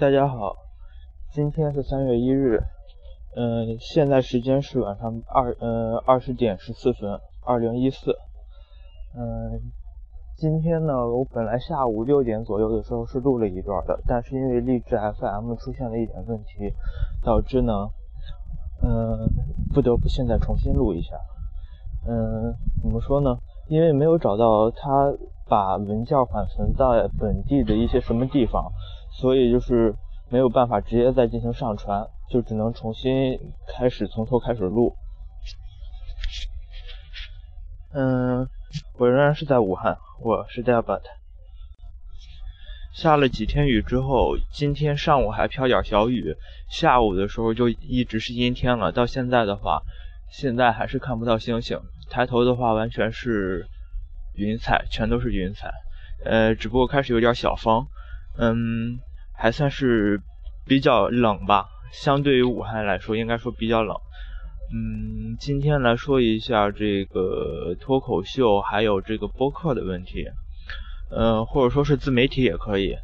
大家好，今天是三月一日，嗯，现在时间是晚上二呃二十点十四分，二零一四，嗯，今天呢，我本来下午六点左右的时候是录了一段的，但是因为荔枝 FM 出现了一点问题，导致呢，嗯，不得不现在重新录一下，嗯，怎么说呢？因为没有找到他把文件缓存在本地的一些什么地方。所以就是没有办法直接再进行上传，就只能重新开始从头开始录。嗯，我仍然是在武汉，我是 Delbert。下了几天雨之后，今天上午还飘点小雨，下午的时候就一直是阴天了。到现在的话，现在还是看不到星星，抬头的话完全是云彩，全都是云彩。呃，只不过开始有点小风。嗯，还算是比较冷吧，相对于武汉来说，应该说比较冷。嗯，今天来说一下这个脱口秀还有这个播客的问题，嗯，或者说是自媒体也可以。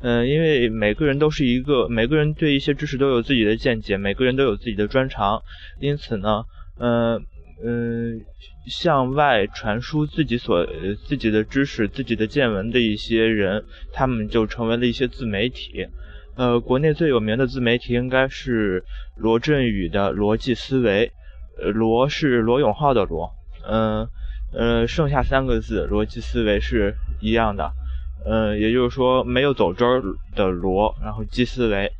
嗯，因为每个人都是一个，每个人对一些知识都有自己的见解，每个人都有自己的专长，因此呢，嗯。嗯，向外传输自己所自己的知识、自己的见闻的一些人，他们就成为了一些自媒体。呃，国内最有名的自媒体应该是罗振宇的逻辑思维，呃，罗是罗永浩的罗，嗯，呃，剩下三个字逻辑思维是一样的，嗯，也就是说没有走之儿的罗，然后基思维，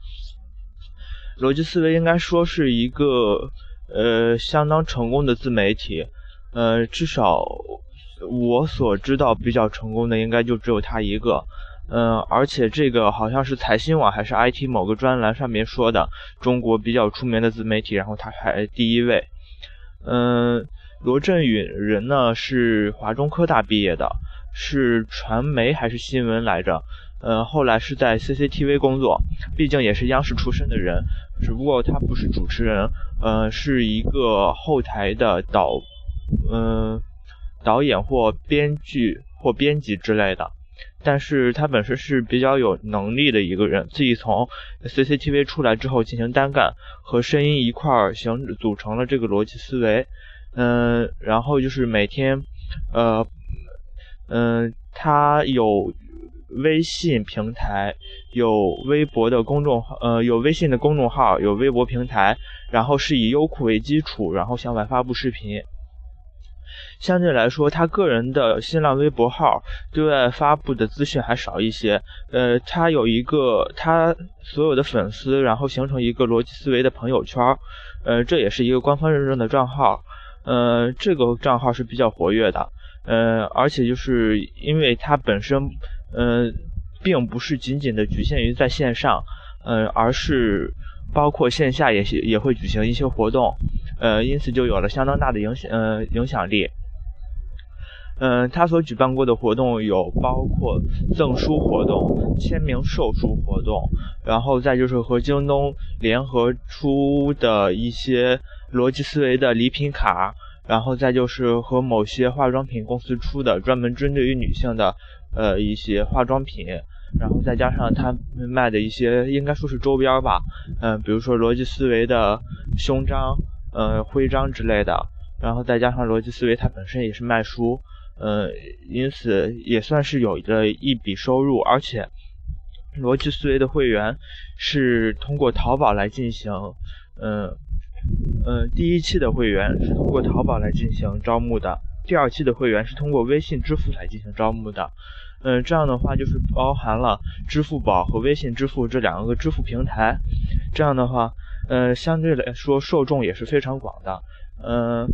逻辑思维应该说是一个。呃，相当成功的自媒体，呃，至少我所知道比较成功的应该就只有他一个，嗯，而且这个好像是财新网还是 IT 某个专栏上面说的，中国比较出名的自媒体，然后他排第一位，嗯，罗振宇人呢是华中科大毕业的，是传媒还是新闻来着？呃，后来是在 CCTV 工作，毕竟也是央视出身的人，只不过他不是主持人，呃，是一个后台的导，嗯，导演或编剧或编辑之类的。但是他本身是比较有能力的一个人，自己从 CCTV 出来之后进行单干，和声音一块儿形组成了这个逻辑思维，嗯，然后就是每天，呃，嗯，他有。微信平台有微博的公众号，呃，有微信的公众号，有微博平台，然后是以优酷为基础，然后向外发布视频。相对来说，他个人的新浪微博号对外发布的资讯还少一些。呃，他有一个他所有的粉丝，然后形成一个逻辑思维的朋友圈，呃，这也是一个官方认证的账号。呃，这个账号是比较活跃的。呃，而且就是因为它本身。嗯，并不是仅仅的局限于在线上，嗯，而是包括线下也也会举行一些活动，呃，因此就有了相当大的影响，呃，影响力。嗯，他所举办过的活动有包括赠书活动、签名售书活动，然后再就是和京东联合出的一些逻辑思维的礼品卡，然后再就是和某些化妆品公司出的专门针对于女性的。呃，一些化妆品，然后再加上他们卖的一些，应该说是周边吧，嗯，比如说逻辑思维的胸章、呃徽章之类的，然后再加上逻辑思维它本身也是卖书，嗯，因此也算是有的一笔收入，而且逻辑思维的会员是通过淘宝来进行，嗯嗯，第一期的会员是通过淘宝来进行招募的。第二期的会员是通过微信支付来进行招募的，嗯，这样的话就是包含了支付宝和微信支付这两个支付平台，这样的话，呃，相对来说受众也是非常广的，嗯，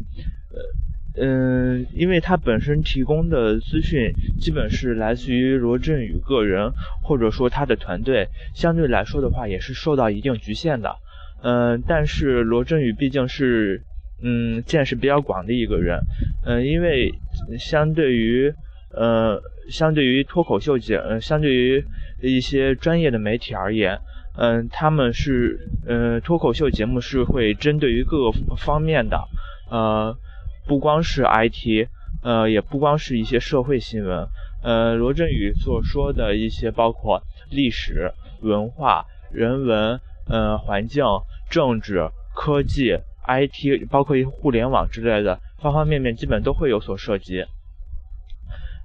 呃，嗯，因为它本身提供的资讯基本是来自于罗振宇个人或者说他的团队，相对来说的话也是受到一定局限的，嗯，但是罗振宇毕竟是。嗯，见识比较广的一个人，嗯，因为相对于，呃，相对于脱口秀节，呃，相对于一些专业的媒体而言，嗯，他们是，呃，脱口秀节目是会针对于各个方面的，呃，不光是 IT，呃，也不光是一些社会新闻，呃，罗振宇所说的一些包括历史、文化、人文、嗯环境、政治、科技、IT，包括互联网之类的方方面面，基本都会有所涉及。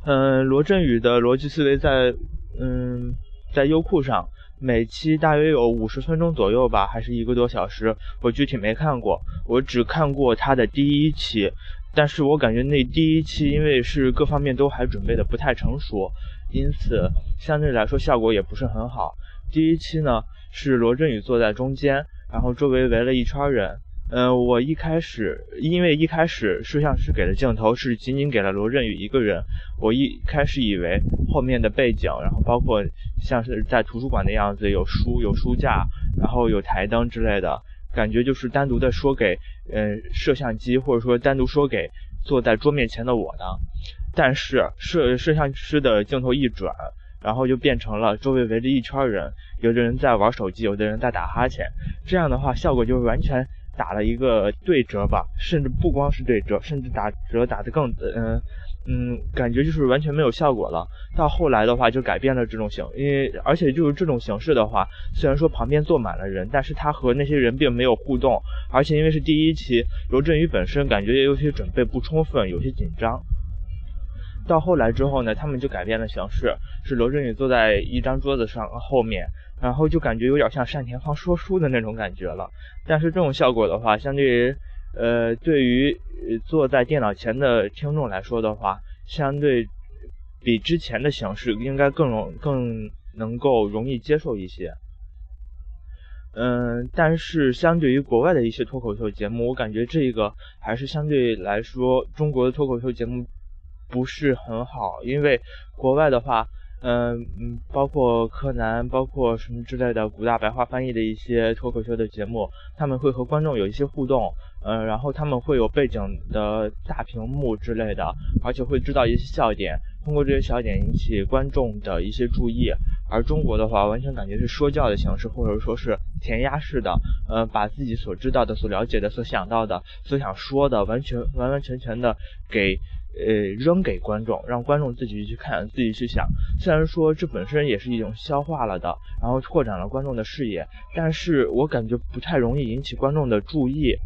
嗯，罗振宇的逻辑思维在嗯在优酷上。每期大约有五十分钟左右吧，还是一个多小时，我具体没看过，我只看过他的第一期，但是我感觉那第一期因为是各方面都还准备的不太成熟，因此相对来说效果也不是很好。第一期呢是罗振宇坐在中间，然后周围围了一圈人。嗯，我一开始因为一开始摄像师给的镜头是仅仅给了罗振宇一个人，我一开始以为后面的背景，然后包括像是在图书馆的样子，有书、有书架，然后有台灯之类的，感觉就是单独的说给嗯摄像机，或者说单独说给坐在桌面前的我的。但是摄摄像师的镜头一转，然后就变成了周围围着一圈人，有的人在玩手机，有的人在打哈欠，这样的话效果就完全。打了一个对折吧，甚至不光是对折，甚至打折打的更嗯嗯，感觉就是完全没有效果了。到后来的话就改变了这种形，因为而且就是这种形式的话，虽然说旁边坐满了人，但是他和那些人并没有互动，而且因为是第一期，罗振宇本身感觉也有些准备不充分，有些紧张。到后来之后呢，他们就改变了形式，是罗振宇坐在一张桌子上后面。然后就感觉有点像单田芳说书的那种感觉了，但是这种效果的话，相对于，呃，对于坐在电脑前的听众来说的话，相对比之前的形式应该更容更能够容易接受一些。嗯，但是相对于国外的一些脱口秀节目，我感觉这个还是相对来说中国的脱口秀节目不是很好，因为国外的话。嗯嗯，包括柯南，包括什么之类的，古大白话翻译的一些脱口秀的节目，他们会和观众有一些互动，嗯，然后他们会有背景的大屏幕之类的，而且会知道一些笑点，通过这些笑点引起观众的一些注意。而中国的话，完全感觉是说教的形式，或者说是填鸭式的，呃，把自己所知道的、所了解的、所想到的、所想说的，完全完完全全的给。呃，扔给观众，让观众自己去看，自己去想。虽然说这本身也是一种消化了的，然后拓展了观众的视野，但是我感觉不太容易引起观众的注意。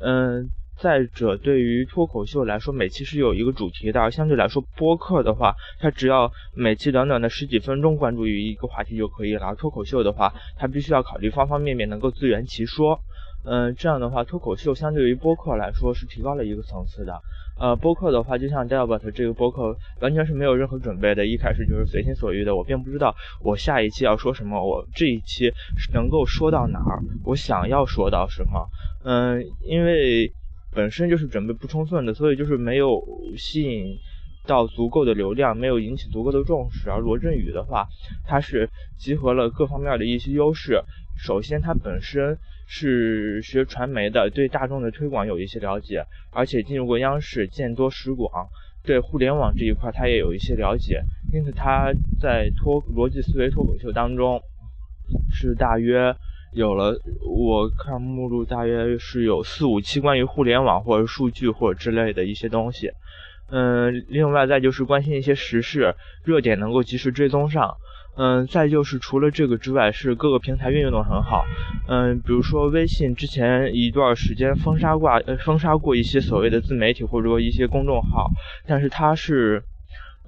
嗯，再者，对于脱口秀来说，每期是有一个主题的，相对来说，播客的话，它只要每期短短的十几分钟关注于一个话题就可以了。脱口秀的话，它必须要考虑方方面面，能够自圆其说。嗯，这样的话，脱口秀相对于播客来说是提高了一个层次的。呃，播客的话，就像 Delbert 这个播客，完全是没有任何准备的，一开始就是随心所欲的。我并不知道我下一期要说什么，我这一期能够说到哪儿，我想要说到什么。嗯，因为本身就是准备不充分的，所以就是没有吸引到足够的流量，没有引起足够的重视。而罗振宇的话，他是集合了各方面的一些优势。首先，他本身。是学传媒的，对大众的推广有一些了解，而且进入过央视，见多识广，对互联网这一块他也有一些了解，因此他在脱逻辑思维脱口秀当中是大约有了，我看目录大约是有四五期关于互联网或者数据或者之类的一些东西，嗯，另外再就是关心一些时事热点能够及时追踪上。嗯，再就是除了这个之外，是各个平台运用的很好。嗯，比如说微信之前一段时间封杀过，呃，封杀过一些所谓的自媒体或者说一些公众号，但是它是，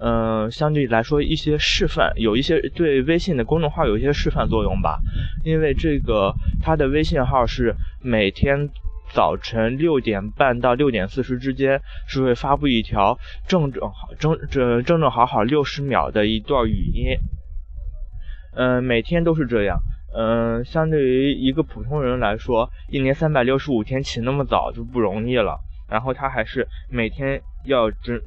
嗯，相对来说一些示范，有一些对微信的公众号有一些示范作用吧。因为这个它的微信号是每天早晨六点半到六点四十之间是会发布一条正正好正正正正好好六十秒的一段语音。嗯，每天都是这样。嗯，相对于一个普通人来说，一年三百六十五天起那么早就不容易了。然后他还是每天要准，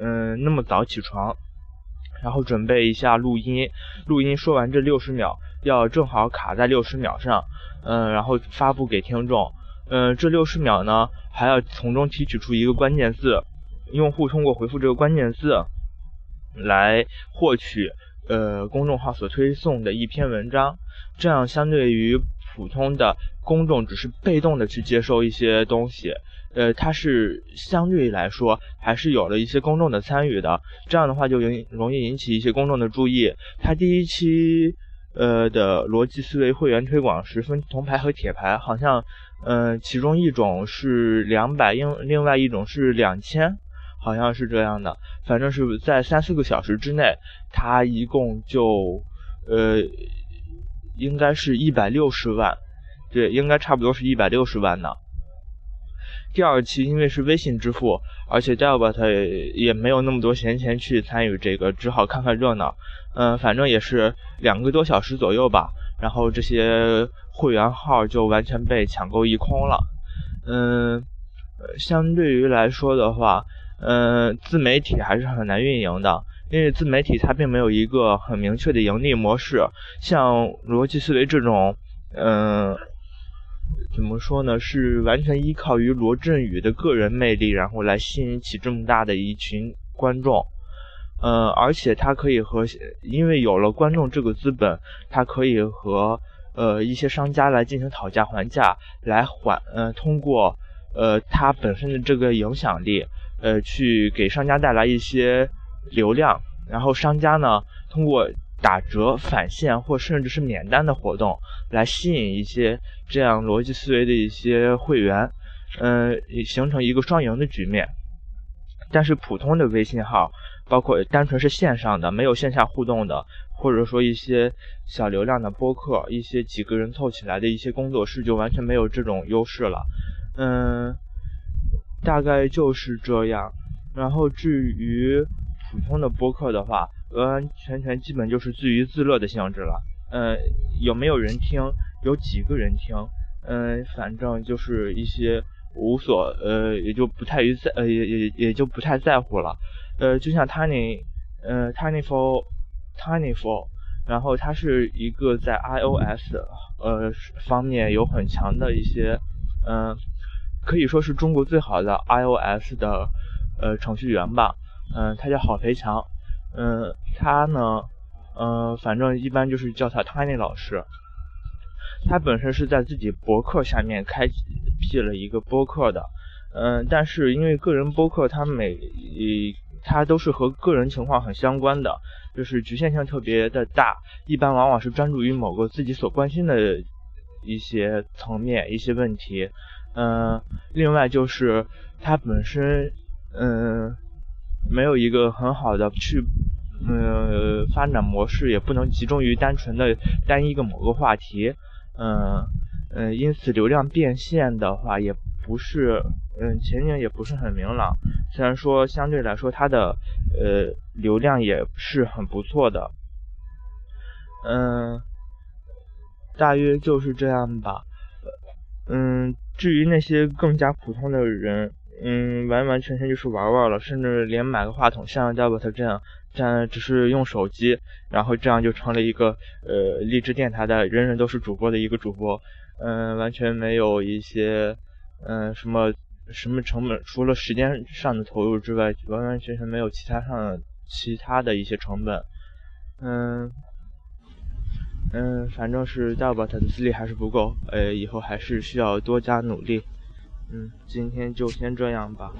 嗯，那么早起床，然后准备一下录音，录音说完这六十秒要正好卡在六十秒上，嗯，然后发布给听众。嗯，这六十秒呢，还要从中提取出一个关键字，用户通过回复这个关键字来获取。呃，公众号所推送的一篇文章，这样相对于普通的公众只是被动的去接收一些东西，呃，它是相对来说还是有了一些公众的参与的。这样的话就容容易引起一些公众的注意。它第一期呃的逻辑思维会员推广时分铜牌和铁牌，好像嗯其中一种是两百，另另外一种是两千，好像是这样的。反正是在三四个小时之内，他一共就呃应该是一百六十万，对，应该差不多是一百六十万呢。第二期因为是微信支付，而且 Delbert 也没有那么多闲钱去参与这个，只好看看热闹。嗯，反正也是两个多小时左右吧，然后这些会员号就完全被抢购一空了。嗯，相对于来说的话，嗯，自媒体还是很难运营的，因为自媒体它并没有一个很明确的盈利模式，像逻辑思维这种，嗯。怎么说呢？是完全依靠于罗振宇的个人魅力，然后来吸引起这么大的一群观众。呃，而且他可以和，因为有了观众这个资本，他可以和呃一些商家来进行讨价还价，来还，呃，通过呃他本身的这个影响力，呃，去给商家带来一些流量，然后商家呢，通过。打折、返现或甚至是免单的活动，来吸引一些这样逻辑思维的一些会员，嗯，形成一个双赢的局面。但是普通的微信号，包括单纯是线上的、没有线下互动的，或者说一些小流量的播客、一些几个人凑起来的一些工作室，就完全没有这种优势了。嗯，大概就是这样。然后至于普通的播客的话，完完全全基本就是自娱自乐的性质了，嗯，有没有人听，有几个人听，嗯，反正就是一些无所，呃，也就不太于在，呃，也也也就不太在乎了，呃，就像 Tiny，呃，Tinyful，Tinyful，然后它是一个在 iOS，呃，方面有很强的一些，嗯，可以说是中国最好的 iOS 的，呃，程序员吧，嗯，他叫郝培强。嗯，他呢，嗯，反正一般就是叫他 Tiny 老师。他本身是在自己博客下面开辟了一个播客的，嗯，但是因为个人播客，他每他都是和个人情况很相关的，就是局限性特别的大，一般往往是专注于某个自己所关心的一些层面、一些问题。嗯，另外就是它本身，嗯。没有一个很好的去，嗯，发展模式也不能集中于单纯的单一个某个话题，嗯嗯，因此流量变现的话也不是，嗯，前景也不是很明朗。虽然说相对来说它的呃流量也是很不错的，嗯，大约就是这样吧。嗯，至于那些更加普通的人。嗯，完完全全就是玩玩了，甚至连买个话筒，像 Delbert 这样，这样只是用手机，然后这样就成了一个呃励志电台的人人都是主播的一个主播，嗯，完全没有一些嗯什么什么成本，除了时间上的投入之外，完完全全没有其他上其他的一些成本，嗯嗯，反正是大宝他的资历还是不够，呃，以后还是需要多加努力。嗯，今天就先这样吧。